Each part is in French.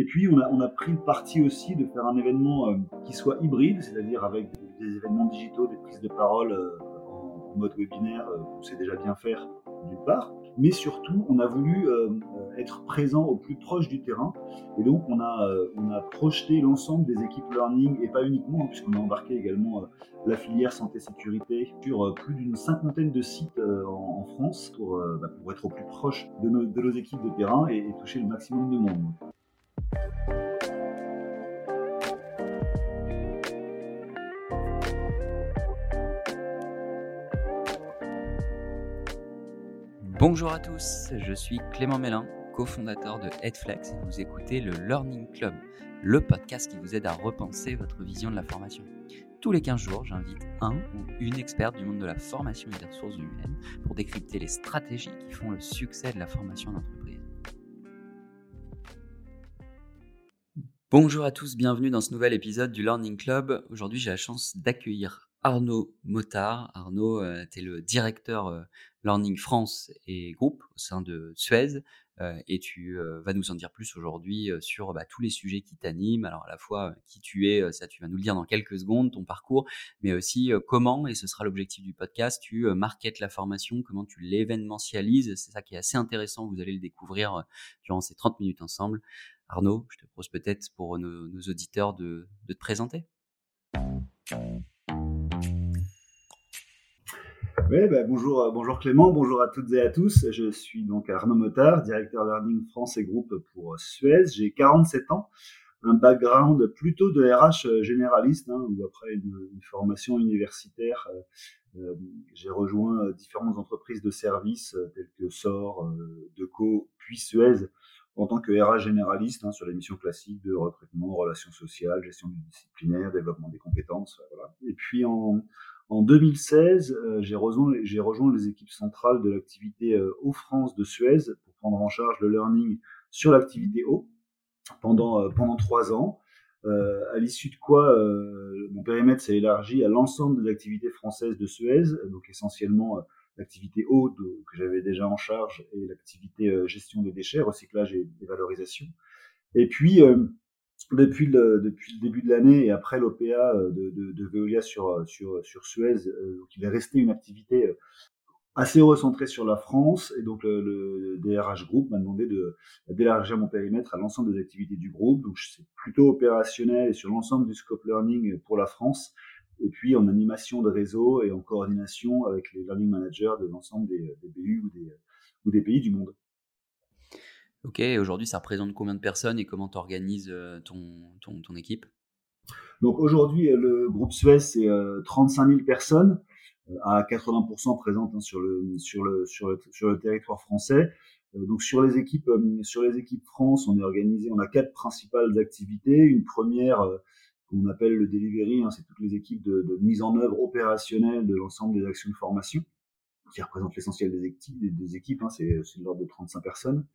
Et puis, on a, pris le parti aussi de faire un événement qui soit hybride, c'est-à-dire avec des événements digitaux, des prises de parole en mode webinaire, on sait déjà bien faire d'une part, mais surtout, on a voulu euh, être présent au plus proche du terrain. Et donc, on a, euh, projeté l'ensemble des équipes learning, et pas uniquement, hein, puisqu'on a embarqué également euh, la filière santé-sécurité sur plus d'une cinquantaine de sites en, France pour, bah, pour, être au plus proche de nos, équipes de terrain et toucher le maximum de monde. Bonjour à tous, je suis Clément Mélin, cofondateur de Headflex et vous écoutez le Learning Club, le podcast qui vous aide à repenser votre vision de la formation. Tous les 15 jours, j'invite un ou une experte du monde de la formation et des ressources humaines pour décrypter les stratégies qui font le succès de la formation d'entreprise. Bonjour à tous, bienvenue dans ce nouvel épisode du Learning Club. Aujourd'hui, j'ai la chance d'accueillir Arnaud Motard. Arnaud, euh, tu es le directeur euh, Learning France et groupe au sein de Suez. Euh, et tu vas nous en dire plus aujourd'hui sur bah, tous les sujets qui t'animent. Alors à la fois qui tu es, ça tu vas nous le dire dans quelques secondes, ton parcours, mais aussi comment, et ce sera l'objectif du podcast, tu marketes la formation, comment tu l'événementialises. C'est ça qui est assez intéressant, vous allez le découvrir durant ces 30 minutes ensemble. Arnaud, je te propose peut-être pour nos, auditeurs de, de te présenter. Oui, bah, bonjour, euh, bonjour Clément, bonjour à toutes et à tous. Je suis donc Arnaud Motard, directeur Learning France et Groupe pour Suez. J'ai 47 ans, un background plutôt de RH euh, généraliste, hein, ou après une, formation universitaire. Euh, j'ai rejoint différentes entreprises de services telles que SOR, Deco, puis Suez en tant que RH généraliste hein, sur les missions classiques de recrutement, relations sociales, gestion disciplinaire, développement des compétences. Voilà. Et puis en, en 2016, euh, j'ai rejoint, les équipes centrales de l'activité euh, Eau France de Suez pour prendre en charge le learning sur l'activité eau pendant, euh, pendant trois ans. à l'issue de quoi, mon périmètre s'est élargi à l'ensemble des activités françaises de Suez, donc essentiellement l'activité eau que j'avais déjà en charge et l'activité gestion des déchets, recyclage et, valorisation. Et puis, depuis le, depuis le début de l'année et après l'OPA euh, de, de, de, Veolia sur, euh, sur, sur Suez, euh, donc il est resté une activité assez recentrée sur la France et donc le, le DRH Group m'a demandé de d'élargir mon périmètre à l'ensemble des activités du groupe. Donc c'est plutôt opérationnel et sur l'ensemble du scope learning pour la France et puis en animation de réseau et en coordination avec les learning managers de l'ensemble des, des BU ou des, ou des pays du monde. Ok, aujourd'hui, ça représente combien de personnes et comment tu organises euh, ton, ton, équipe? Donc aujourd'hui, euh, le groupe Suez, c'est 35 euh, 000 personnes, à 80% présentes hein, sur, le, sur, le, sur, le, territoire français. Donc sur les équipes sur les équipes France, on est organisé, on a quatre principales activités. Une première qu'on appelle le delivery, hein, c'est toutes les équipes de, mise en œuvre opérationnelle de l'ensemble des actions de formation qui représentent l'essentiel des équipes, des, équipes hein, c'est de l'ordre de 35 personnes.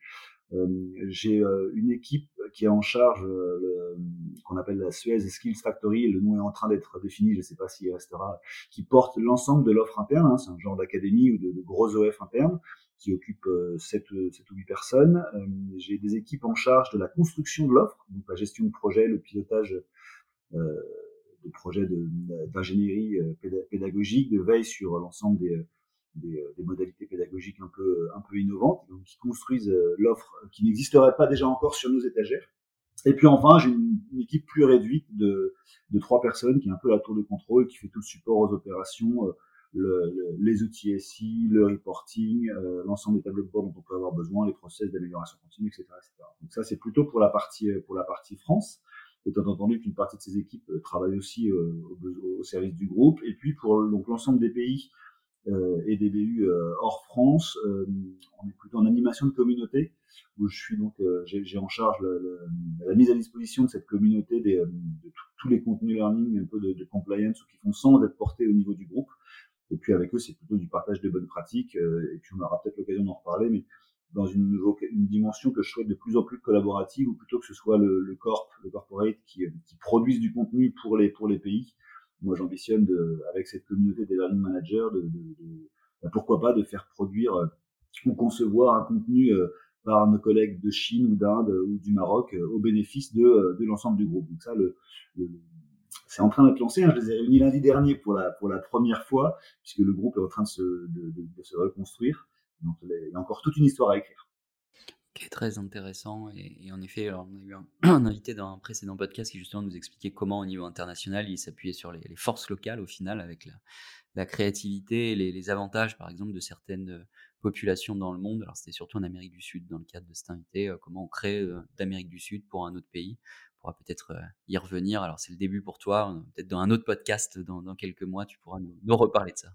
Euh, j'ai euh, une équipe qui est en charge euh, qu'on appelle la Suez Skills Factory, le nom est en train d'être défini, je ne sais pas s'il restera, qui porte l'ensemble de l'offre interne, hein, c'est un genre d'académie ou de, de, gros OF interne qui occupe 7, 7 ou 8 personnes. J'ai des équipes en charge de la construction de l'offre, donc la gestion de projet, le pilotage des projets d'ingénierie pédagogique, de veille sur l'ensemble des, des, euh, des, modalités pédagogiques un peu, un peu innovantes, donc qui construisent euh, l'offre qui n'existerait pas déjà encore sur nos étagères. Et puis enfin, j'ai une, équipe plus réduite de, de trois personnes qui est un peu la tour de contrôle, qui fait tout le support aux opérations, euh, le, les outils SI, le reporting, l'ensemble des tableaux de bord dont on peut avoir besoin, les process d'amélioration continue, etc., etc. Donc ça, c'est plutôt pour la partie pour la partie France. Étant entendu qu'une partie de ces équipes travaille aussi au, au, service du groupe. Et puis pour donc l'ensemble des pays euh, et des BU euh, hors France. Euh, on est plutôt en animation de communauté où je suis donc j'ai en charge la mise à disposition de cette communauté des, de tous les contenus learning un peu de, de, compliance ou qui font sens d'être portés au niveau du groupe. Et puis avec eux, c'est plutôt du partage de bonnes pratiques. et puis on aura peut-être l'occasion d'en reparler, mais dans une, une, dimension que je souhaite de plus en plus collaborative, ou plutôt que ce soit le, le corp, le corporate qui, qui produise du contenu pour les pour les pays, moi, j'ambitionne avec cette communauté des learning managers, de, de, de, bah, pourquoi pas de faire produire euh, ou concevoir un contenu euh, par nos collègues de Chine ou d'Inde ou du Maroc au bénéfice de, de l'ensemble du groupe. Donc ça, le, c'est en train d'être lancé. Hein. Je les ai réunis lundi dernier pour la, pour la première fois, puisque le groupe est en train de se, de, de, se reconstruire. Donc il y a encore toute une histoire à écrire. Très intéressant. Et, en effet, on a eu un, invité dans un précédent podcast qui justement nous expliquait comment au niveau international, il s'appuyait sur les, forces locales au final, avec la, créativité et les, avantages par exemple de certaines populations dans le monde. Alors c'était surtout en Amérique du Sud dans le cadre de cet invité, euh, comment on crée euh, d'Amérique du Sud pour un autre pays pourra peut-être euh, y revenir. Alors, c'est le début pour toi. Peut-être dans un autre podcast, dans, quelques mois, tu pourras nous, reparler de ça.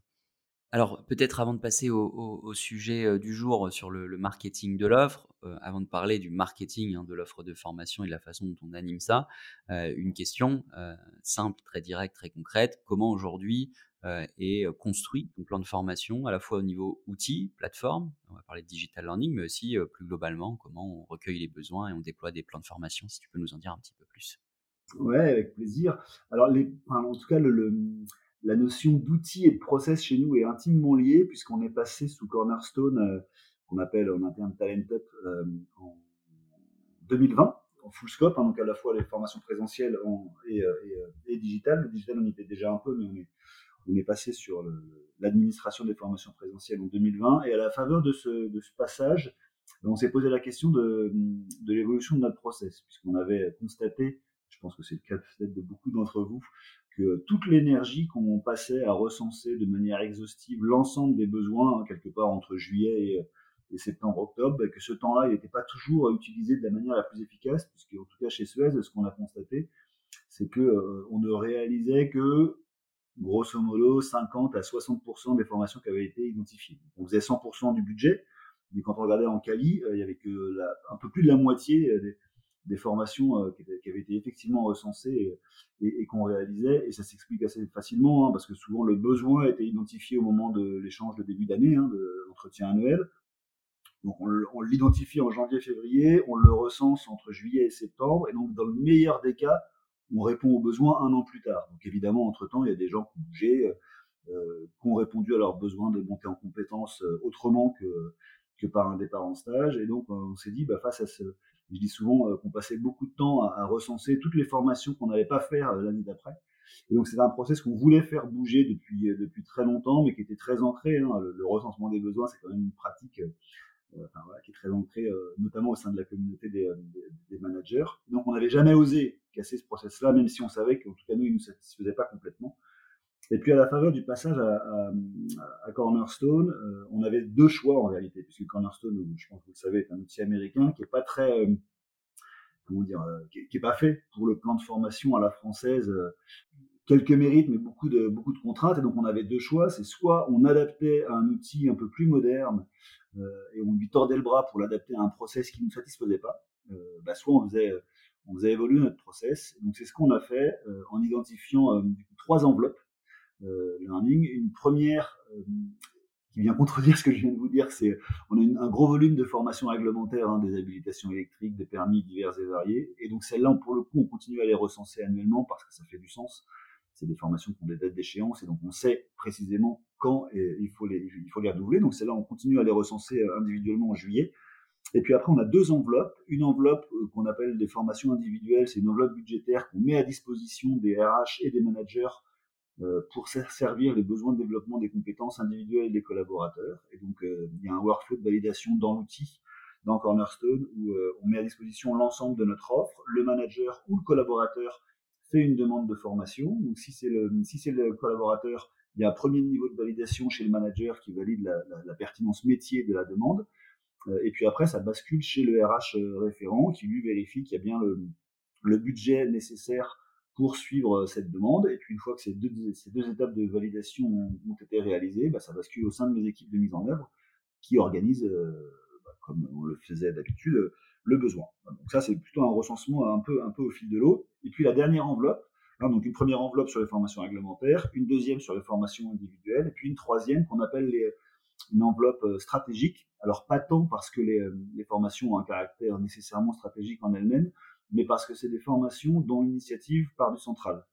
Alors, peut-être avant de passer au, sujet du jour sur le, marketing de l'offre, avant de parler du marketing hein, de l'offre de formation et de la façon dont on anime ça, une question simple, très directe, très concrète. Comment aujourd'hui et construit ton plan de formation à la fois au niveau outils, plateforme, on va parler de digital learning, mais aussi plus globalement comment on recueille les besoins et on déploie des plans de formation, si tu peux nous en dire un petit peu plus? Ouais, avec plaisir. Alors, en tout cas, le, la notion d'outils et de process chez nous est intimement liée puisqu'on est passé sous Cornerstone, qu'on appelle en interne Talent Up, en 2020 en full scope, hein, donc à la fois les formations présentielles et, et, digitales. Le digital, on y était déjà un peu, mais on est, passé sur l'administration des formations présentielles en 2020 et à la faveur de ce, passage, on s'est posé la question de, l'évolution de notre process, puisqu'on avait constaté, je pense que c'est le cas peut-être de beaucoup d'entre vous, que toute l'énergie qu'on passait à recenser de manière exhaustive l'ensemble des besoins, hein, quelque part entre juillet et, septembre-octobre, bah, que ce temps-là, il n'était pas toujours utilisé de la manière la plus efficace, puisque en tout cas chez Suez, ce qu'on a constaté, c'est que euh, on ne réalisait que grosso modo 50 à 60% des formations qui avaient été identifiées. On faisait 100% du budget, mais quand on regardait en Cali, euh, il y avait que un peu plus de la moitié euh, des, formations euh, qui, avaient été effectivement recensées et, qu'on réalisait. Et ça s'explique assez facilement, hein, parce que souvent le besoin était identifié au moment de l'échange de début d'année, hein, de l'entretien annuel. Donc on, on l'identifie en janvier-février, on le recense entre juillet et septembre, et donc dans le meilleur des cas, on répond aux besoins un an plus tard. Donc évidemment, entre-temps, il y a des gens qui ont bougé, euh, qui ont répondu à leurs besoins de monter en compétences euh, autrement que, que par un départ en stage. Et donc, on s'est dit, bah, face à ce... Je dis souvent euh, qu'on passait beaucoup de temps à, recenser toutes les formations qu'on n'allait pas faire l'année d'après. Et donc, c'est un process qu'on voulait faire bouger depuis, depuis très longtemps, mais qui était très ancré. Hein. Le, recensement des besoins, c'est quand même une pratique qui est très ancrée, notamment au sein de la communauté des, des managers. Donc, on n'avait jamais osé casser ce process-là, même si on savait qu'en tout cas, nous, il ne nous satisfaisait pas complètement. Et puis, à la faveur du passage à, Cornerstone, euh, on avait deux choix en réalité, puisque Cornerstone, je pense que vous le savez, est un outil américain qui est pas très, euh, comment dire, euh, qui, est pas fait pour le plan de formation à la française. quelques mérites, mais beaucoup de, beaucoup de contraintes. Et donc, on avait deux choix. C'est soit on adaptait à un outil un peu plus moderne et on lui tordait le bras pour l'adapter à un process qui ne nous satisfaisait pas. Bah, soit on faisait on faisait évoluer notre process. Donc c'est ce qu'on a fait euh, en identifiant euh, trois enveloppes euh, learning. Une première qui vient contredire ce que je viens de vous dire, c'est on a un gros volume de formations réglementaires, hein, des habilitations électriques, des permis divers et variés. Et donc celles-là, pour le coup, on continue à les recenser annuellement parce que ça fait du sens. C'est des formations qui ont des dates d'échéance et donc on sait précisément quand il faut les, il faut les renouveler. Donc celles-là, on continue à les recenser individuellement en juillet. Et puis après, on a deux enveloppes. Une enveloppe euh, qu'on appelle des formations individuelles, c'est une enveloppe budgétaire qu'on met à disposition des RH et des managers euh, pour servir les besoins de développement des compétences individuelles des collaborateurs. Et donc, euh, il y a un workflow de validation dans l'outil, dans Cornerstone, où on met à disposition l'ensemble de notre offre. Le manager ou le collaborateur fait une demande de formation. Donc, si c'est le, si c'est le collaborateur, il y a un premier niveau de validation chez le manager qui valide la, pertinence métier de la demande. Euh, et puis après, ça bascule chez le RH euh, référent qui lui vérifie qu'il y a bien le, budget nécessaire pour suivre euh, cette demande. Et puis une fois que ces deux, ces deux étapes de validation ont, été réalisées, bah, ça bascule au sein de mes équipes de mise en œuvre qui organisent, bah, comme on le faisait d'habitude, le besoin. Donc ça, c'est plutôt un recensement un peu, un peu au fil de l'eau. Et puis la dernière enveloppe, hein, donc une première enveloppe sur les formations réglementaires, une deuxième sur les formations individuelles, et puis une troisième qu'on appelle les, une enveloppe stratégique alors pas tant parce que les, les, formations ont un caractère nécessairement stratégique en elles-mêmes, mais parce que c'est des formations dont l'initiative part du central.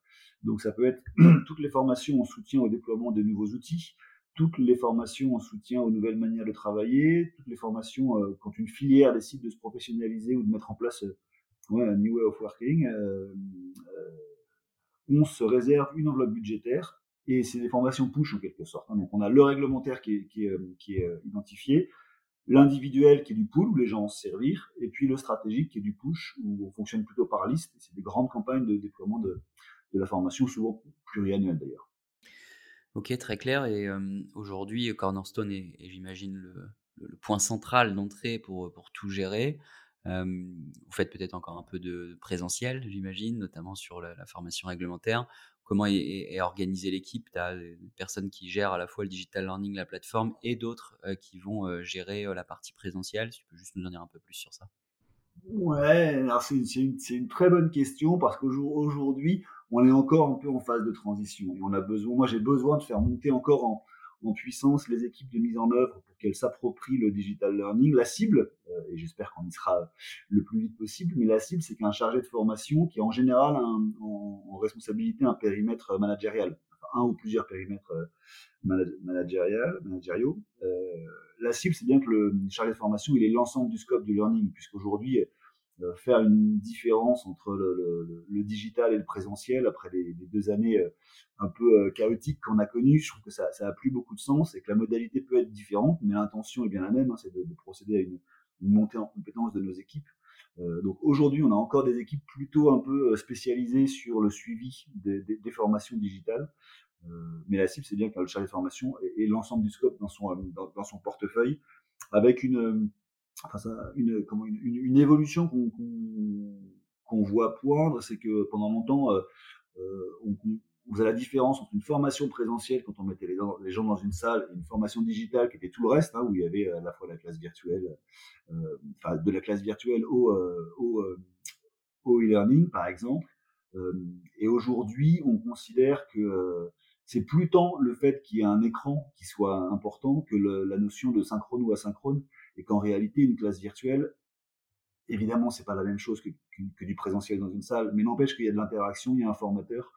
Donc ça peut être toutes les formations en soutien au déploiement de nouveaux outils, toutes les formations en soutien aux nouvelles manières de travailler, toutes les formations quand une filière décide de se professionnaliser ou de mettre en place un new way of working, on se réserve une enveloppe budgétaire et c'est des formations push en quelque sorte. Hein. Donc on a le réglementaire qui est identifié, l'individuel qui est du pool où les gens vont se servir, et puis le stratégique qui est du push où on fonctionne plutôt par liste. C'est des grandes campagnes de déploiement de, la formation, souvent pluriannuelles d'ailleurs. Ok, très clair. Et aujourd'hui, Cornerstone est, j'imagine, le, point central d'entrée pour, pour tout gérer. vous faites peut-être encore un peu de présentiel, j'imagine, notamment sur la, formation réglementaire comment est, organisée l'équipe. Tu as des personnes qui gèrent à la fois le digital learning, la plateforme, et d'autres qui vont gérer la partie présentielle. Si tu peux juste nous en dire un peu plus sur ça. Ouais, c'est une, une, très bonne question parce qu'aujourd'hui, on est encore un peu en phase de transition et on a besoin, moi j'ai besoin de faire monter encore en, en puissance les équipes de mise en œuvre pour qu'elles s'approprient le digital learning. La cible, euh, et j'espère qu'on y sera le plus vite possible, mais la cible, c'est qu'un chargé de formation qui a en général en, responsabilité un périmètre managérial, enfin, un ou plusieurs périmètres euh, managériaux. Euh, la cible, c'est bien que le chargé de formation, il est l'ensemble du scope du learning, puisqu'aujourd'hui, euh, faire une différence entre le, le, digital et le présentiel après les, deux années euh, un peu euh, chaotiques qu'on a connues. Je trouve que ça, ça a plus beaucoup de sens et que la modalité peut être différente, mais l'intention est bien la même, hein, c'est de, de, procéder à une, une, montée en compétence de nos équipes. Euh, donc aujourd'hui, on a encore des équipes plutôt un peu spécialisées sur le suivi des, des, des formations digitales. Euh, mais la cible, c'est bien que le chargé de formation et, l'ensemble du scope dans son, dans son portefeuille, avec une, enfin ça, une, comment, une, une, évolution qu'on qu'on voit poindre, c'est que pendant longtemps, euh, euh on, on, faisait la différence entre une formation présentielle quand on mettait les, gens dans une salle et une formation digitale qui était tout le reste, hein, où il y avait à la fois la classe virtuelle, euh, enfin de la classe virtuelle au, euh, au, euh, au e-learning par exemple. et aujourd'hui, on considère que c'est plus tant le fait qu'il y ait un écran qui soit important que la notion de synchrone ou asynchrone et qu'en réalité, une classe virtuelle, évidemment, c'est pas la même chose que, du présentiel dans une salle, mais n'empêche qu'il y a de l'interaction, il y a un formateur,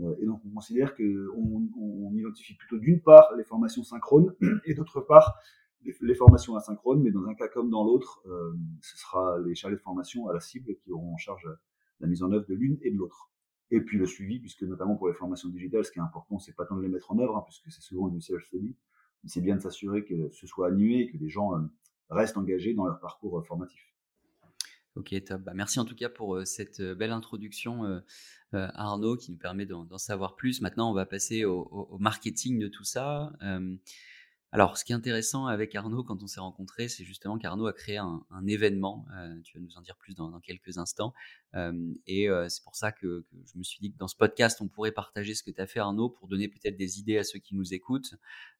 euh, et donc on considère qu'on on identifie plutôt d'une part les formations synchrones et d'autre part les, formations asynchrones, mais dans un cas comme dans l'autre, euh, ce sera les chargés de formation à la cible qui auront en charge la mise en œuvre de l'une et de l'autre. Et puis le suivi, puisque notamment pour les formations digitales, ce qui est important, c'est pas tant de les mettre en œuvre, hein, puisque c'est souvent du self-study, mais c'est bien de s'assurer que ce soit animé que les gens euh, restent engagés dans leur parcours euh, formatif. Ok, top. Bah, merci en tout cas pour euh, cette euh, belle introduction, Arnaud, qui nous permet d'en savoir plus. Maintenant, on va passer au, au marketing de tout ça. Alors, ce qui est intéressant avec Arnaud quand on s'est rencontrés, c'est justement qu'Arnaud a créé un, événement. Euh, tu vas nous en dire plus dans, quelques instants. Euh, et euh, c'est pour ça que, je me suis dit que dans ce podcast, on pourrait partager ce que tu as fait, Arnaud, pour donner peut-être des idées à ceux qui nous écoutent.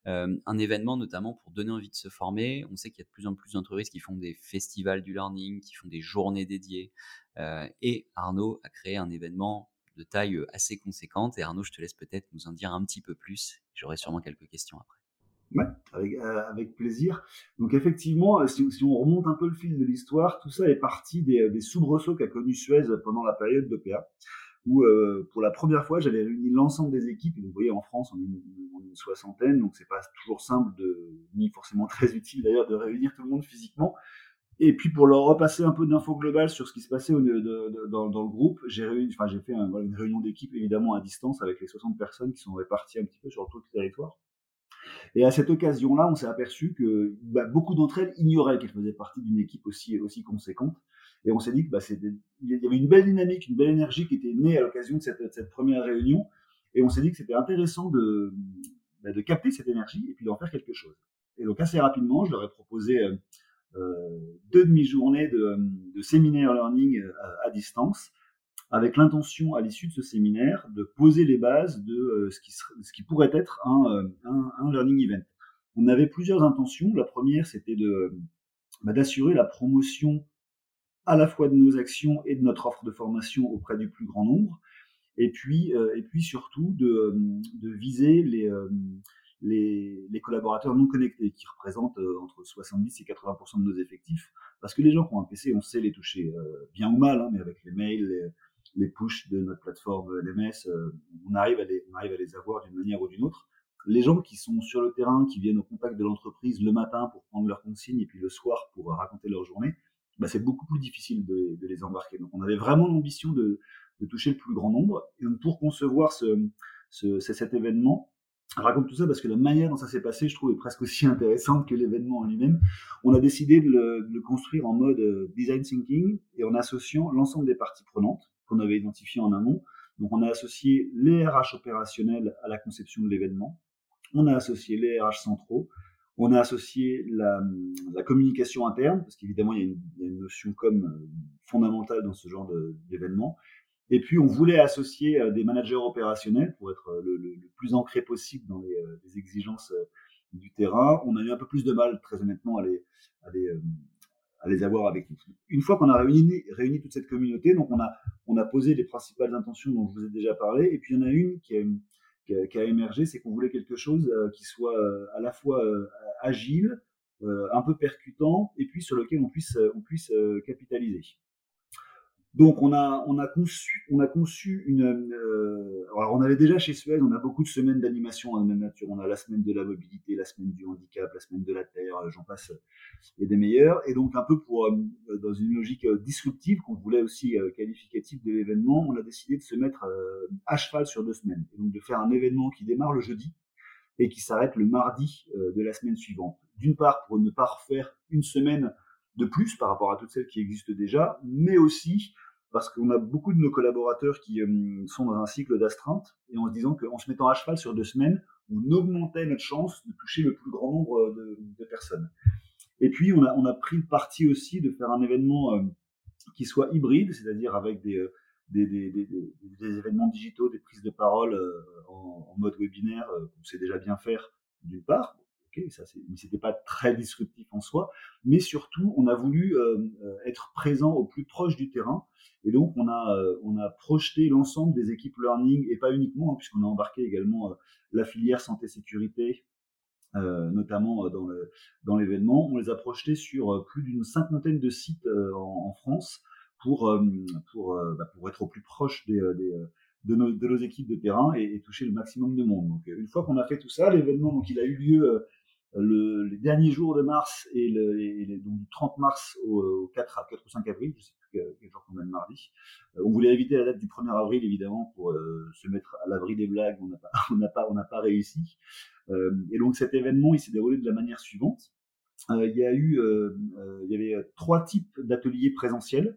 Un événement notamment pour donner envie de se former. On sait qu'il y a de plus en plus d'entreprises qui font des festivals du learning, qui font des journées dédiées. Et Arnaud a créé un événement de taille assez conséquente. Et Arnaud, je te laisse peut-être nous en dire un petit peu plus. J'aurai sûrement quelques questions après. Ouais, avec, euh, avec plaisir. Donc effectivement, euh, si, on remonte un peu le fil de l'histoire, tout ça est parti des, des soubresauts qu'a connu Suez pendant la période d'OPA, où euh, pour la première fois, j'avais réuni l'ensemble des équipes. Et vous voyez, en France, on est une, une soixantaine, donc c'est pas toujours simple, de, ni forcément très utile d'ailleurs, de réunir tout le monde physiquement. Et puis pour leur repasser un peu d'infos globales sur ce qui se passait dans, le groupe, j'ai fait une réunion d'équipe évidemment à distance avec les 60 personnes qui sont réparties un petit peu sur tout le territoire. Et à cette occasion-là, on s'est aperçu que bah, beaucoup d'entre elles ignoraient qu'elles faisaient partie d'une équipe aussi, aussi conséquente. Et on s'est dit que bah, il y avait une belle dynamique, une belle énergie qui était née à l'occasion de cette, première réunion. Et on s'est dit que c'était intéressant de, bah, de capter cette énergie et puis d'en faire quelque chose. Et donc assez rapidement, je leur ai proposé euh, euh deux demi-journées de, de séminaire learning euh, à distance avec l'intention à l'issue de ce séminaire de poser les bases de euh, ce, qui serait, ce, qui pourrait être un, euh, un, un, learning event. On avait plusieurs intentions. La première, c'était de bah, d'assurer la promotion à la fois de nos actions et de notre offre de formation auprès du plus grand nombre, et puis euh, et puis surtout de, de viser les, les, les collaborateurs non connectés qui représentent entre 70 et 80% de nos effectifs, parce que les gens qui ont un PC, on sait les toucher bien ou mal, hein, mais avec les mails, les, les push de notre plateforme LMS, euh, on arrive à les, avoir d'une manière ou d'une autre. les gens qui sont sur le terrain, qui viennent au contact de l'entreprise le matin pour prendre leurs consignes et puis le soir pour raconter leur journée, bah, c'est beaucoup plus difficile de, les embarquer. Donc on avait vraiment l'ambition de, toucher le plus grand nombre. Et donc pour concevoir ce, ce, cet événement, je raconte tout ça parce que la manière dont ça s'est passé, je trouve, est presque aussi intéressante que l'événement en lui-même. On a décidé de le, de le, construire en mode euh, design thinking et en associant l'ensemble des parties prenantes qu'on avait identifiées en amont. Donc on a associé les RH opérationnels à la conception de l'événement, on a associé les RH centraux, on a associé la, communication interne, parce qu'évidemment, il, y a une notion comme euh, fondamentale dans ce genre d'événement. Et puis, on voulait associer euh, des managers opérationnels pour être euh, le, plus ancré possible dans les, exigences du terrain. On a eu un peu plus de mal, très honnêtement, à les, à les avoir avec nous. Une fois qu'on a réuni, toute cette communauté, donc on a, on a posé les principales intentions dont je vous ai déjà parlé, et puis il y en a une qui a, émergé, c'est qu'on voulait quelque chose euh, qui soit euh, à la fois euh, agile, un peu percutant, et puis sur lequel on puisse capitaliser. Donc on a on a conçu on a conçu une euh, alors on avait déjà chez Suez on a beaucoup de semaines d'animation en même nature. On a la semaine de la mobilité la semaine du handicap la semaine de la terre j'en passe et des meilleurs. Et donc un peu pour euh, dans une logique euh, disruptive qu'on voulait aussi euh, qualificative de l'événement on a décidé de se mettre à cheval sur deux semaines. Et donc de faire un événement qui démarre le jeudi et qui s'arrête le mardi de la semaine suivante. D'une part pour ne pas refaire une semaine de plus par rapport à toutes celles qui existent déjà, mais aussi parce qu'on a beaucoup de nos collaborateurs qui euh, sont dans un cycle d'astreinte et en se disant qu'en se mettant à cheval sur deux semaines, on augmentait notre chance de toucher le plus grand nombre de, de personnes. Et puis on a, on a, pris le parti aussi de faire un événement euh, qui soit hybride, c'est-à-dire avec des, euh, des, des, des, événements digitaux, des prises de parole en, en, mode webinaire, qu'on sait déjà bien faire d'une part, ok, ça mais c'était pas très disruptif en soi, mais surtout on a voulu euh, être présent au plus proche du terrain et donc, on a, euh, on a projeté l'ensemble des équipes learning, et pas uniquement, hein, puisqu'on a embarqué également euh, la filière santé-sécurité, euh, notamment dans, dans l'événement. On les a projetés sur plus d'une cinquantaine de sites en, France pour, pour, bah, pour être au plus proche des, des de, nos, de, nos, équipes de terrain et, et, toucher le maximum de monde. Donc, une fois qu'on a fait tout ça, l'événement, donc, il a eu lieu le, les derniers jours de mars et, le, et donc du 30 mars au, au 4, à 4 ou 5 avril, je sais plus quel jour qu'on a le mardi. Euh, on voulait éviter la date du 1er avril évidemment pour euh, se mettre à l'abri des blagues, on n'a pas, on n'a pas, on n'a pas réussi. Euh, et donc cet événement, il s'est déroulé de la manière suivante. Il y a eu, il y avait trois types d'ateliers présentiels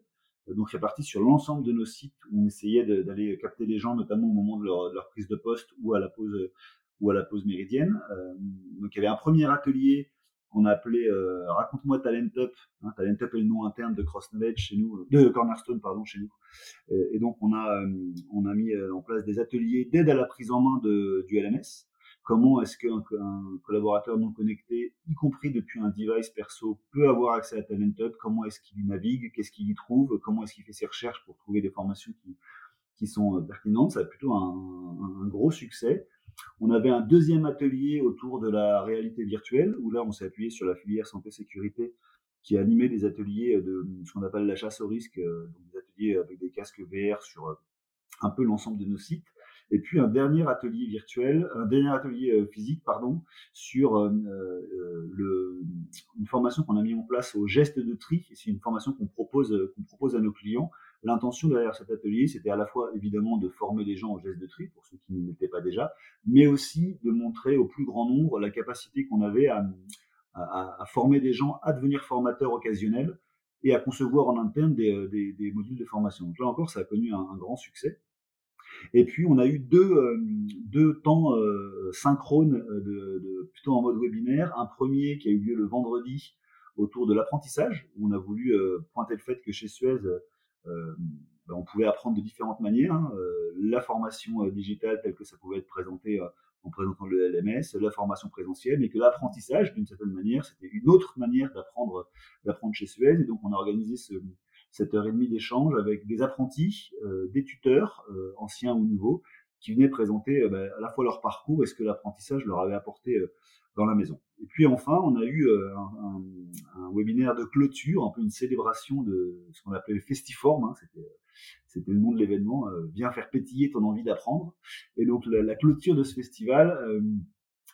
donc répartis sur l'ensemble de nos sites où on essayait d'aller capter les gens, notamment au moment de leur, prise de poste ou à la pause ou à la pause méridienne. Euh, donc il y avait un premier atelier qu'on a appelé euh, Raconte-moi Talent Up. Hein, Talent Up est le nom interne de Cross chez nous, euh, de Cornerstone pardon chez nous. Et, et donc on a on a mis en place des ateliers d'aide à la prise en main du LMS. Comment est-ce qu'un un collaborateur non connecté, y compris depuis un device perso, peut avoir accès à Talent Up? Comment est-ce qu'il navigue? Qu'est-ce qu'il y trouve? Comment est-ce qu'il fait ses recherches pour trouver des formations qui, sont pertinentes? Ça a plutôt un gros succès. On avait un deuxième atelier autour de la réalité virtuelle, où là, on s'est appuyé sur la filière santé-sécurité, qui a animé des ateliers de ce qu'on appelle la chasse au risque, euh, donc des ateliers avec des casques VR sur euh, un peu l'ensemble de nos sites. Et puis un dernier atelier virtuel, un dernier atelier euh, physique, pardon, sur euh, le, une formation qu'on a mis en place au geste de tri. C'est une formation qu'on propose, qu'on propose à nos clients L'intention derrière cet atelier, c'était à la fois évidemment de former les gens au geste de tri, pour ceux qui ne l'étaient pas déjà, mais aussi de montrer au plus grand nombre la capacité qu'on avait à, à, à, former des gens à devenir formateurs occasionnels et à concevoir en interne des, des, des modules de formation. Donc là encore, ça a connu un grand succès. Et puis on a eu deux, euh, deux temps euh, synchrones euh, de, de, plutôt en mode webinaire. Un premier qui a eu lieu le vendredi autour de l'apprentissage, où on a voulu pointer le fait que chez Suez, euh, ben, on pouvait apprendre de différentes manières. Hein. Euh, la formation euh, digitale telle que ça pouvait être présenté en présentant le LMS, la formation présentielle, mais que l'apprentissage, d'une certaine manière, c'était une autre manière d'apprendre, d'apprendre chez Suez. Et donc, on a organisé ce, cette heure et demie d'échange avec des apprentis, euh, des tuteurs, euh, anciens ou nouveaux, qui venaient présenter euh, ben, à la fois leur parcours et ce que l'apprentissage leur avait apporté dans la maison. Et puis enfin, on a eu un, webinaire de clôture, un peu une célébration de ce qu'on appelait le festiform. Hein, c'était le nom de l'événement, viens faire pétiller ton envie d'apprendre. Et donc la, clôture de ce festival,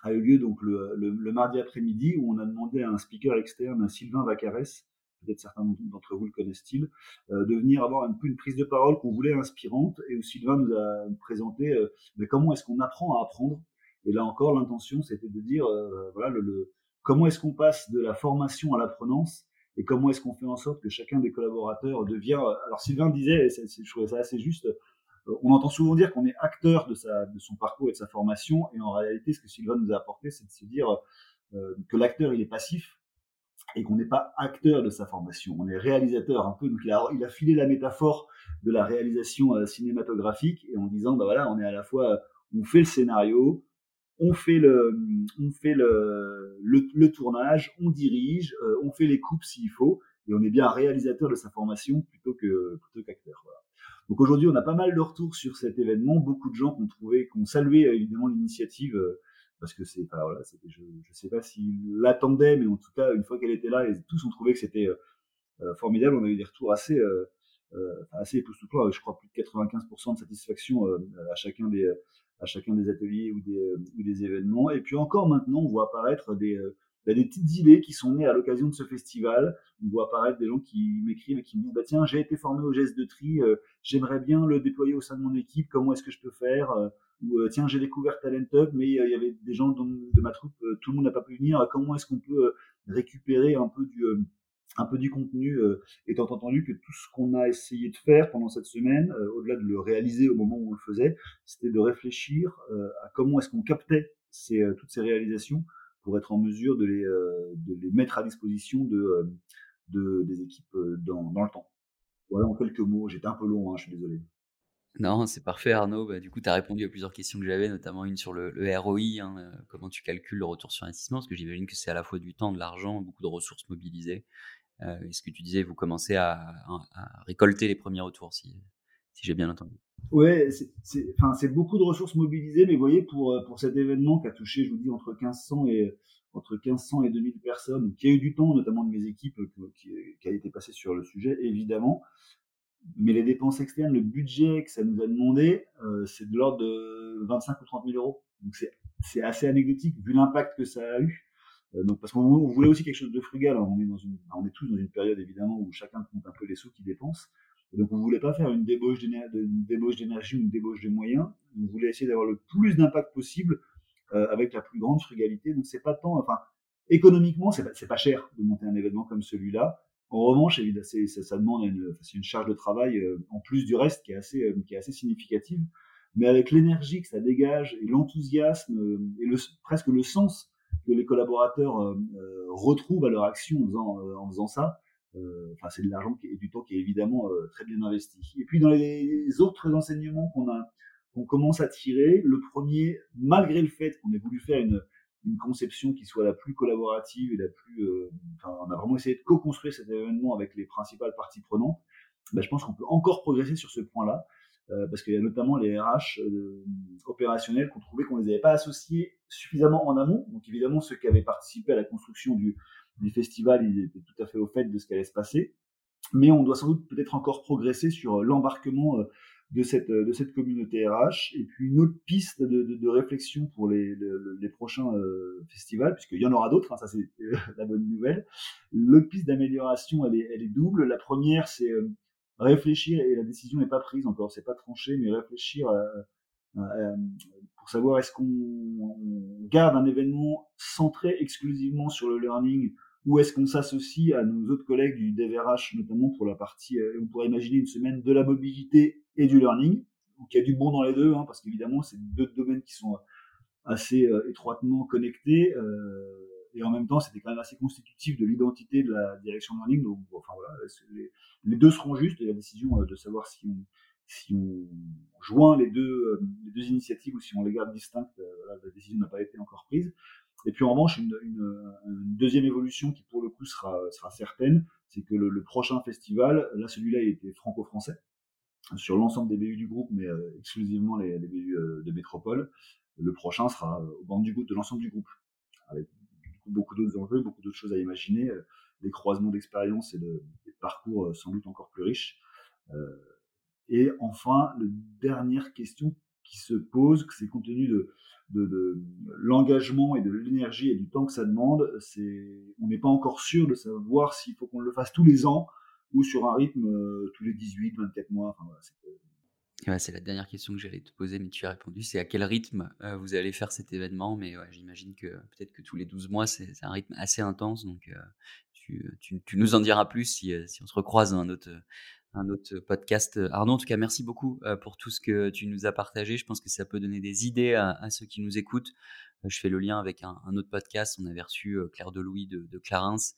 a eu lieu donc le, mardi après-midi où on a demandé à un speaker externe, Sylvain Vacarès, peut-être certains d'entre vous le connaissent-ils, euh, de venir avoir un peu une prise de parole qu'on voulait inspirante et où Sylvain nous a présenté euh, mais comment est-ce qu'on apprend à apprendre? Et là encore, l'intention, c'était de dire euh, voilà le, comment est-ce qu'on passe de la formation à l'apprenance? Et comment est-ce qu'on fait en sorte que chacun des collaborateurs devient. Alors Sylvain disait, et je trouvais ça assez juste, on entend souvent dire qu'on est acteur de, sa, de son parcours et de sa formation, et en réalité, ce que Sylvain nous a apporté, c'est de se dire que l'acteur, il est passif, et qu'on n'est pas acteur de sa formation, on est réalisateur un peu. Donc il a, il a filé la métaphore de la réalisation euh, cinématographique et en disant bah voilà, on est à la fois on fait le scénario, on fait le on fait le, le, tournage, on dirige, euh, on fait les coupes s'il faut et on est bien réalisateur de sa formation plutôt que plutôt qu'acteur. Donc aujourd'hui, on a pas mal de retours sur cet événement, beaucoup de gens ont trouvé, ont salué évidemment l'initiative parce que c'est, voilà, je ne sais pas s'ils l'attendaient, mais en tout cas, une fois qu'elle était là, ils, tous ont trouvé que c'était euh, euh, formidable. On a eu des retours assez, euh, assez époustouflants, je crois plus de 95% de satisfaction à chacun des, à chacun des ateliers ou des, ou des événements. Et puis encore maintenant, on voit apparaître des, bah, des petites idées qui sont nées à l'occasion de ce festival. On voit apparaître des gens qui m'écrivent et qui me disent bah tiens j'ai été formé au geste de tri, euh, j'aimerais bien le déployer au sein de mon équipe, comment est-ce que je peux faire euh, Ou euh, tiens j'ai découvert Talent Hub mais il y avait des gens de ma troupe, tout le monde n'a pas pu venir, comment est-ce qu'on peut récupérer un peu du un peu du contenu, étant entendu que tout ce qu'on a essayé de faire pendant cette semaine, au-delà de le réaliser au moment où on le faisait, c'était de réfléchir à comment est-ce qu'on captait ces, toutes ces réalisations pour être en mesure de les, euh, de les mettre à disposition de, euh, de des équipes euh, dans, dans, le temps. Voilà en quelques mots, j'étais un peu long, hein, je suis désolé. Non, c'est parfait Arnaud. Bah, du coup, tu as répondu à plusieurs questions que j'avais, notamment une sur le, le ROI, hein, comment tu calcules le retour sur investissement, parce que j'imagine que c'est à la fois du temps, de l'argent, beaucoup de ressources mobilisées. Euh, et ce que tu disais, vous commencez à, à, récolter les premiers retours, si, si j'ai bien entendu? Ouais, c'est beaucoup de ressources mobilisées, mais vous voyez, pour, euh, pour cet événement qui a touché, je vous dis, entre 1500 et, entre 1500 et 2000 personnes, qui a eu du temps, notamment de mes équipes, qui, qui a été passé sur le sujet, évidemment. Mais les dépenses externes, le budget que ça nous a demandé, euh, c'est de l'ordre de 25 ou 30 000 euros. Donc c'est assez anecdotique vu l'impact que ça a eu. Euh, donc parce qu'on voulait aussi quelque chose de frugal. Hein. On est dans une, on est tous dans une période évidemment où chacun compte un peu les sous qu'il dépense donc, on ne voulait pas faire une débauche d'énergie ou une débauche de moyens. On voulait essayer d'avoir le plus d'impact possible euh, avec la plus grande frugalité. Donc, c'est pas tant, enfin, économiquement, c'est pas, pas cher de monter un événement comme celui-là. En revanche, évidemment, ça, ça demande une, une charge de travail euh, en plus du reste qui est assez, euh, qui est assez significative. Mais avec l'énergie que ça dégage et l'enthousiasme et le, presque le sens que les collaborateurs retrouvent à leur action en faisant, en faisant ça, euh, enfin, c'est de l'argent et du temps qui est évidemment euh, très bien investi. Et puis dans les autres enseignements qu'on a, qu'on commence à tirer, le premier, malgré le fait qu'on ait voulu faire une, une conception qui soit la plus collaborative et la plus, euh, enfin, on a vraiment essayé de co-construire cet événement avec les principales parties prenantes. Ben, je pense qu'on peut encore progresser sur ce point-là, euh, parce qu'il y a notamment les RH euh, opérationnels qu'on trouvait qu'on les avait pas associés suffisamment en amont. Donc évidemment ceux qui avaient participé à la construction du, du festival, ils étaient tout à fait au fait de ce qui allait se passer. Mais on doit sans doute peut-être encore progresser sur l'embarquement euh, de cette, euh, de cette communauté RH. Et puis une autre piste de, de, de réflexion pour les, les, prochains euh, festivals, puisqu'il y en aura d'autres, hein, ça c'est la bonne nouvelle. L'autre piste d'amélioration, elle est, elle est double. La première, c'est réfléchir, et la décision n'est pas prise encore, c'est pas tranché, mais réfléchir pour savoir est-ce qu'on garde un événement centré exclusivement sur le learning ou est-ce qu'on s'associe à nos autres collègues du DVRH, notamment pour la partie, euh, on pourrait imaginer une semaine de la mobilité et du learning, donc il y a du bon dans les deux, hein, parce qu'évidemment, c'est deux domaines qui sont assez euh, étroitement connectés, euh, et en même temps, c'était quand même assez constitutif de l'identité de la direction learning, donc enfin voilà, les, deux seront justes, et la décision de savoir si on, si on joint les deux, les deux initiatives ou si on les garde distinctes, la décision n'a pas été encore prise. Et puis en revanche, une, une, une, deuxième évolution qui pour le coup sera, sera certaine, c'est que le, le, prochain festival, là celui-là il était franco-français sur l'ensemble des BU du groupe, mais euh, exclusivement les, les BU euh, de métropole. Le prochain sera au banc du de l'ensemble du groupe, avec beaucoup d'autres enjeux, beaucoup d'autres choses à imaginer, euh, des croisements d'expériences et de, des parcours sans doute encore plus riches. et enfin, la dernière question qui se pose, c'est compte tenu de, de, l'engagement et de l'énergie et du temps que ça demande, c'est, on n'est pas encore sûr de savoir s'il faut qu'on le fasse tous les ans ou sur un rythme euh, tous les 18, 24 mois. Enfin, voilà, c'est, la dernière question que j'allais te poser, mais tu as répondu. C'est à quel rythme euh, vous allez faire cet événement? Mais j'imagine que peut-être que tous les 12 mois, c'est, un rythme assez intense. Donc, euh, tu, tu, nous en diras plus si, si on se recroise dans un autre, un autre podcast. Arnaud, en tout cas, merci beaucoup pour tout ce que tu nous as partagé. Je pense que ça peut donner des idées à, ceux qui nous écoutent. Je fais le lien avec un, autre podcast. On avait reçu Claire Delouis de, de Clarence.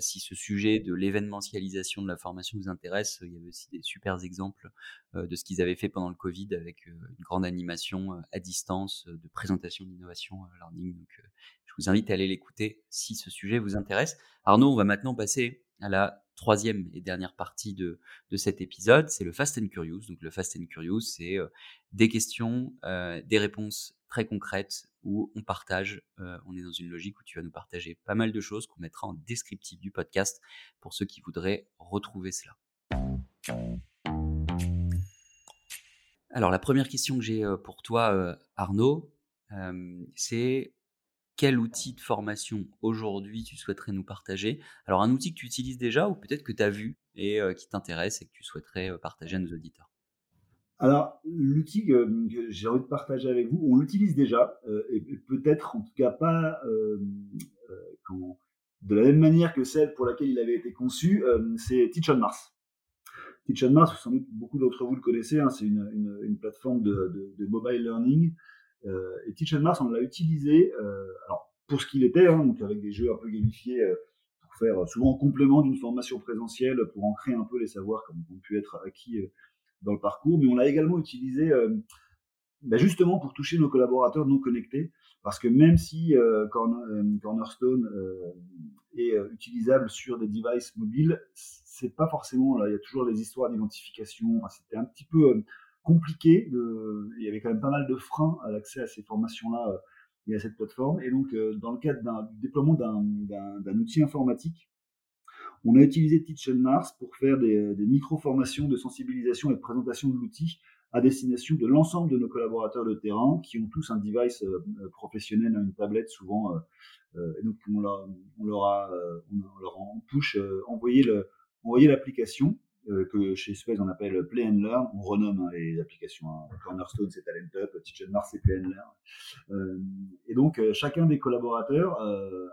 si ce sujet de l'événementialisation de la formation vous intéresse, il y avait aussi des super exemples de ce qu'ils avaient fait pendant le Covid avec une grande animation à distance de présentation d'innovation learning. Donc, je vous invite à aller l'écouter si ce sujet vous intéresse. Arnaud, on va maintenant passer à la troisième et dernière partie de, cet épisode, c'est le Fast and Curious. Donc le Fast and Curious, c'est euh, des questions, euh, des réponses très concrètes où on partage, euh, on est dans une logique où tu vas nous partager pas mal de choses qu'on mettra en descriptif du podcast pour ceux qui voudraient retrouver cela. Alors la première question que j'ai pour toi, Arnaud, c'est quel outil de formation aujourd'hui tu souhaiterais nous partager? Alors un outil que tu utilises déjà ou peut-être que tu as vu et euh, qui t'intéresse et que tu souhaiterais euh, partager à nos auditeurs? Alors, l'outil que, j'ai envie de partager avec vous, on l'utilise déjà, euh, et peut-être en tout cas pas de la même manière que celle pour laquelle il avait été conçu, c'est Teach on Mars. Teach on Mars, sans doute beaucoup d'entre vous le connaissez, hein, c'est une, plateforme de, mobile learning et Teach Mars, on l'a utilisé euh, alors, pour ce qu'il était, hein, donc avec des jeux un peu gamifiés euh, pour faire souvent en complément d'une formation présentielle, pour ancrer un peu les savoirs qui ont pu être acquis dans le parcours, mais on l'a également utilisé bah, justement pour toucher nos collaborateurs non connectés, parce que même si Cornerstone est utilisable sur des devices mobiles, c'est pas forcément là. Il y a toujours des histoires d'identification. C'était un petit peu compliqué. Il y avait quand même pas mal de freins à l'accès à ces formations-là euh, et à cette plateforme. Et donc, euh, dans le cadre du déploiement d'un outil informatique, on a utilisé Teach Mars pour faire des, micro-formations de sensibilisation et de présentation de l'outil à destination de l'ensemble de nos collaborateurs de terrain qui ont tous un device euh, professionnel, une tablette souvent. et donc, on leur, on a, on leur en push envoyé l'application. Euh, que chez Suez on appelle Play and Learn. On renomme hein, les applications. Hein. Cornerstone c'est Talent Up, Teach Mars c'est Play and Learn. Euh, et donc euh, chacun des collaborateurs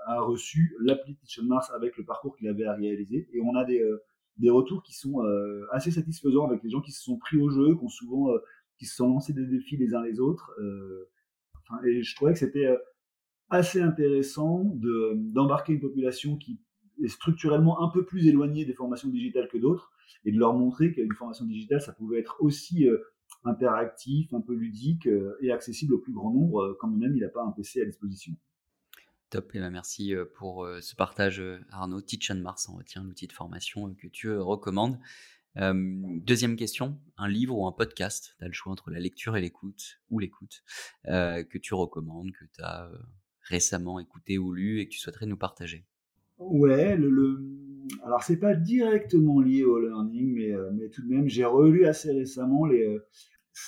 a reçu l'appli Teach Mars avec le parcours qu'il avait à réaliser. Et on a des, des retours qui sont assez satisfaisants avec les gens qui se sont pris au jeu, qui ont souvent qui se sont lancés des défis les uns les autres. Et je trouvais que c'était assez intéressant de d'embarquer une population qui est structurellement un peu plus éloignée des formations digitales que d'autres, et de leur montrer qu'une formation digitale, ça pouvait être aussi euh, interactif, un peu ludique euh, et accessible au plus grand nombre, euh, quand même il n'a pas un PC à disposition. Top, et ben merci pour ce partage Arnaud. Teach on Mars, on retient l'outil de formation que tu recommandes. deuxième question, un livre ou un podcast, tu as le choix entre la lecture et l'écoute, ou l'écoute, que tu recommandes, que tu as récemment écouté ou lu et que tu souhaiterais nous partager? Ouais, le, le... alors c'est pas directement lié au learning, mais, euh, mais tout de même, j'ai relu assez récemment les, euh,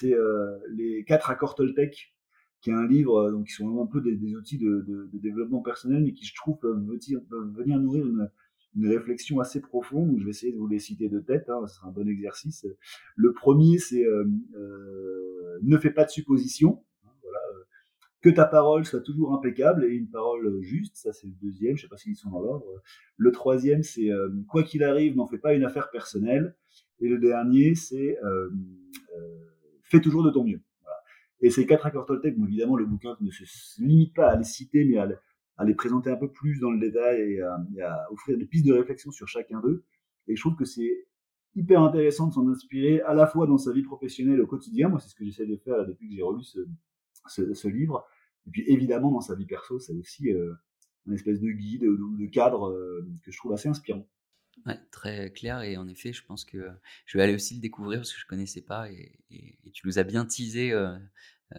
euh, les quatre accords Toltec, qui est un livre qui sont un peu des, outils de, développement personnel, mais qui je trouve peuvent, venir nourrir une, une, réflexion assez profonde. Donc je vais essayer de vous les citer de tête, hein, ce sera un bon exercice. Le premier, c'est ne fais pas de suppositions que ta parole soit toujours impeccable et une parole juste, ça c'est le deuxième, je sais pas s'ils sont dans l'ordre. Le troisième, c'est euh, quoi qu'il arrive, n'en fais pas une affaire personnelle. Et le dernier, c'est euh, euh, fais toujours de ton mieux. Et ces quatre accords Toltec, évidemment, le bouquin ne se limite pas à les citer, mais à, les présenter un peu plus dans le détail et à, offrir des pistes de réflexion sur chacun d'eux. Et je trouve que c'est hyper intéressant de s'en inspirer à la fois dans sa vie professionnelle au quotidien. Moi, c'est ce que j'essaie de faire depuis que j'ai relu ce, ce, livre, et puis évidemment, dans sa vie perso, c'est aussi euh, un espèce de guide, de, de cadre euh, que je trouve assez inspirant. Ouais, très clair et en effet, je pense que je vais aller aussi le découvrir parce que je connaissais pas et, tu nous as bien teasé euh,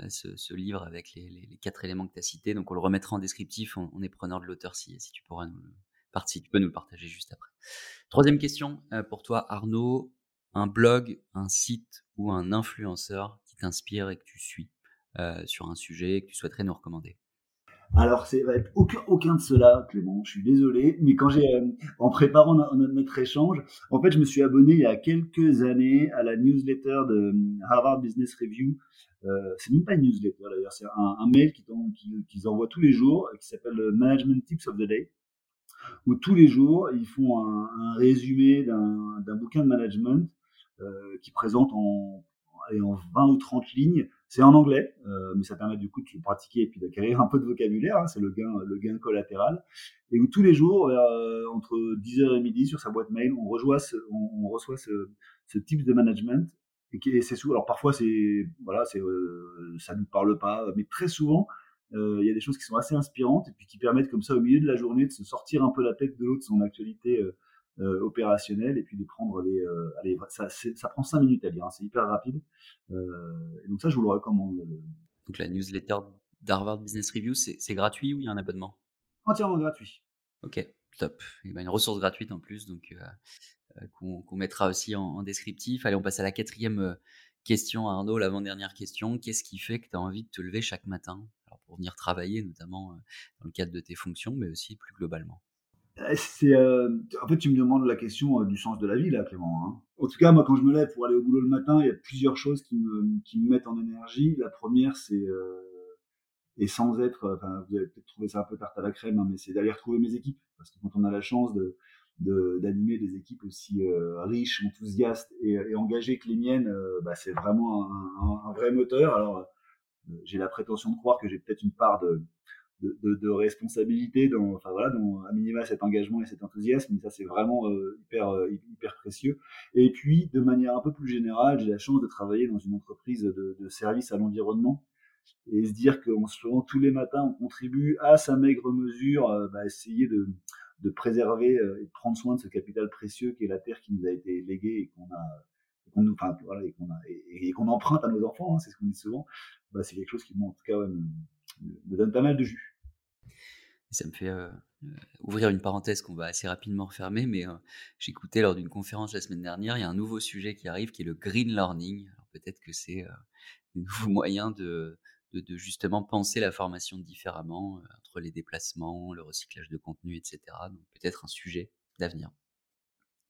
ce, livre avec les, quatre éléments que tu as cités. Donc on le remettra en descriptif. On, est preneur de l'auteur si, si tu pourras nous le, tu peux nous le partager juste après. Troisième question pour toi, Arnaud. Un blog, un site ou un influenceur qui t'inspire et que tu suis? Sur un sujet que tu souhaiterais nous recommander alors, être aucun, aucun de cela, Clément. Je suis désolé, mais quand j'ai, en préparant notre, échange, en fait, je me suis abonné il y a quelques années à la newsletter de Harvard Business Review. Euh, c'est même pas une newsletter d'ailleurs, c'est un, mail qu'ils qui, envoient tous les jours, qui s'appelle Management Tips of the Day, où tous les jours ils font un, résumé d'un bouquin de management euh, qui présente en, en 20 ou 30 lignes c'est en anglais, euh, mais ça permet du coup de pratiquer et puis d'acquérir un peu de vocabulaire. Hein, c'est le gain, le gain collatéral. Et où tous les jours, euh, entre 10h et midi, sur sa boîte mail, on, reçoit ce, type de management. Et, c'est souvent, alors parfois, c'est, voilà, c'est, euh, ça nous parle pas, mais très souvent, il y a des choses qui sont assez inspirantes et puis qui permettent comme ça, au milieu de la journée, de se sortir un peu la tête de l'autre de son actualité opérationnel et puis de prendre les. Euh, allez, ça, ça prend 5 minutes à lire, hein, c'est hyper rapide. Euh, et donc ça, je vous le recommande. Donc la newsletter d'Harvard Business Review, c'est gratuit ou il y a un abonnement? Entièrement gratuit. Ok, top. Et ben, une ressource gratuite en plus, donc qu'on mettra aussi en, descriptif. Allez, on passe à la quatrième question, Arnaud, l'avant-dernière question. Qu'est-ce qui fait que tu as envie de te lever chaque matin? Alors pour venir travailler, notamment dans le cadre de tes fonctions, mais aussi plus globalement euh, c'est, euh, en fait, tu me demandes la question euh, du sens de la vie, là, Clément. Hein. En tout cas, moi, quand je me lève pour aller au boulot le matin, il y a plusieurs choses qui me, qui me mettent en énergie. La première, c'est, et sans être, vous avez peut-être trouvé ça un peu tarte à la crème, hein, mais c'est d'aller retrouver mes équipes. Parce que quand on a la chance de, d'animer des équipes aussi riches, enthousiastes et, engagées que les miennes, bah, c'est vraiment un, vrai moteur. Alors, j'ai la prétention de croire que j'ai peut-être une part de, de, de, responsabilité dans, enfin voilà, dans à minima cet engagement et cet enthousiasme. Ça, c'est vraiment euh, hyper, euh, hyper précieux. Et puis, de manière un peu plus générale, j'ai la chance de travailler dans une entreprise de, de service à l'environnement et se dire qu'en se levant tous les matins, on contribue à sa maigre mesure, euh, bah, essayer de, de préserver et de prendre soin de ce capital précieux qui est la terre qui nous a été léguée et qu'on a qu'on enfin, voilà, et qu'on qu'on emprunte à nos enfants, hein, c'est ce qu'on dit souvent, bah, c'est quelque chose qui, moi, en tout cas, me, donne pas mal de jus ça me fait ouvrir une parenthèse qu'on va assez rapidement refermer, mais j'écoutais lors d'une conférence la semaine dernière, il y a un nouveau sujet qui arrive qui est le green learning. Peut-être que c'est un nouveau moyen de, de, justement penser la formation différemment entre les déplacements, le recyclage de contenu, etc. Donc peut-être un sujet d'avenir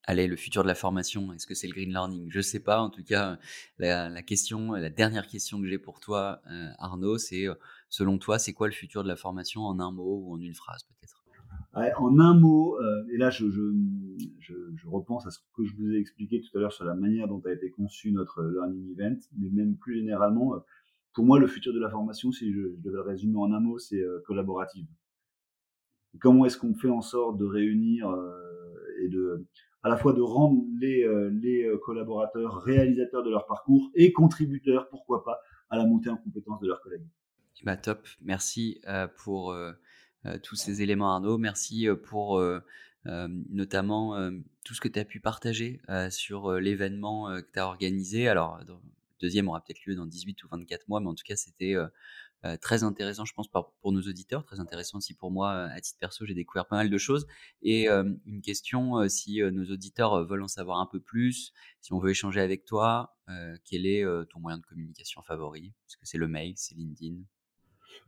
allez, le futur de la formation, est-ce que c'est le green learning? Je ne sais pas. En tout cas, la, question, la dernière question que j'ai pour toi, euh, Arnaud, c'est euh, selon toi, c'est quoi le futur de la formation en un mot ou en une phrase peut-être? En un mot, euh, et là je, repense à ce que je vous ai expliqué tout à l'heure sur la manière dont a été conçu notre learning event, mais même plus généralement, pour moi, le futur de la formation, si je, devais le résumer en un mot, c'est collaborative. Comment est-ce qu'on fait en sorte de réunir et de à la fois de rendre les, euh, les euh, collaborateurs réalisateurs de leur parcours et contributeurs, pourquoi pas, à la montée en compétence de leurs collègues. Bah top, merci euh, pour tous ces éléments Arnaud, merci pour notamment tout ce que tu as pu partager sur l'événement que tu as organisé. Alors, deuxième aura peut-être lieu dans 18 ou 24 mois, mais en tout cas, c'était euh, très intéressant, je pense, pour nos auditeurs, très intéressant aussi pour moi euh, à titre perso. J'ai découvert pas mal de choses. Et euh, une question, si nos auditeurs veulent en savoir un peu plus, si on veut échanger avec toi, quel est ton moyen de communication favori? Est-ce que c'est le mail, c'est LinkedIn?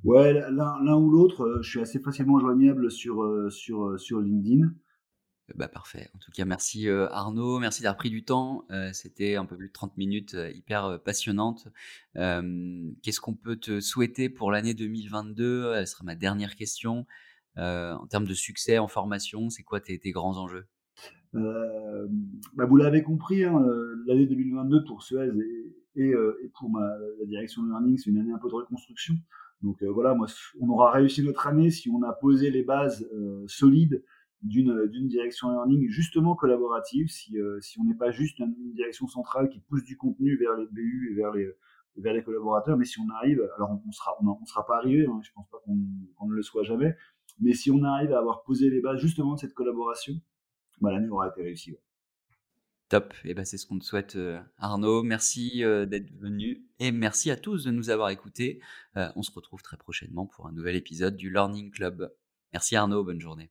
Ouais, l'un ou l'autre. Je suis assez facilement joignable sur, sur, sur LinkedIn. Bah parfait. En tout cas, merci Arnaud, merci d'avoir pris du temps. C'était un peu plus de 30 minutes hyper passionnantes. Qu'est-ce qu'on peut te souhaiter pour l'année 2022 Ce sera ma dernière question. en termes de succès en formation, c'est quoi tes, grands enjeux? Bah Vous l'avez compris, hein, l'année 2022 pour Suez et, pour ma, la direction de learning, c'est une année un peu de reconstruction. Donc voilà, moi, on aura réussi notre année si on a posé les bases solides d'une direction learning justement collaborative, si, euh, si on n'est pas juste une direction centrale qui pousse du contenu vers les BU et vers les, vers les collaborateurs, mais si on arrive, alors on sera, on, sera pas arrivé, hein, je pense pas qu'on ne le soit jamais, mais si on arrive à avoir posé les bases justement de cette collaboration, bah, l'année aura été réussie. Top, et ben c'est ce qu'on te souhaite euh, Arnaud. Merci euh, d'être venu et merci à tous de nous avoir écoutés. on se retrouve très prochainement pour un nouvel épisode du Learning Club. Merci Arnaud, bonne journée.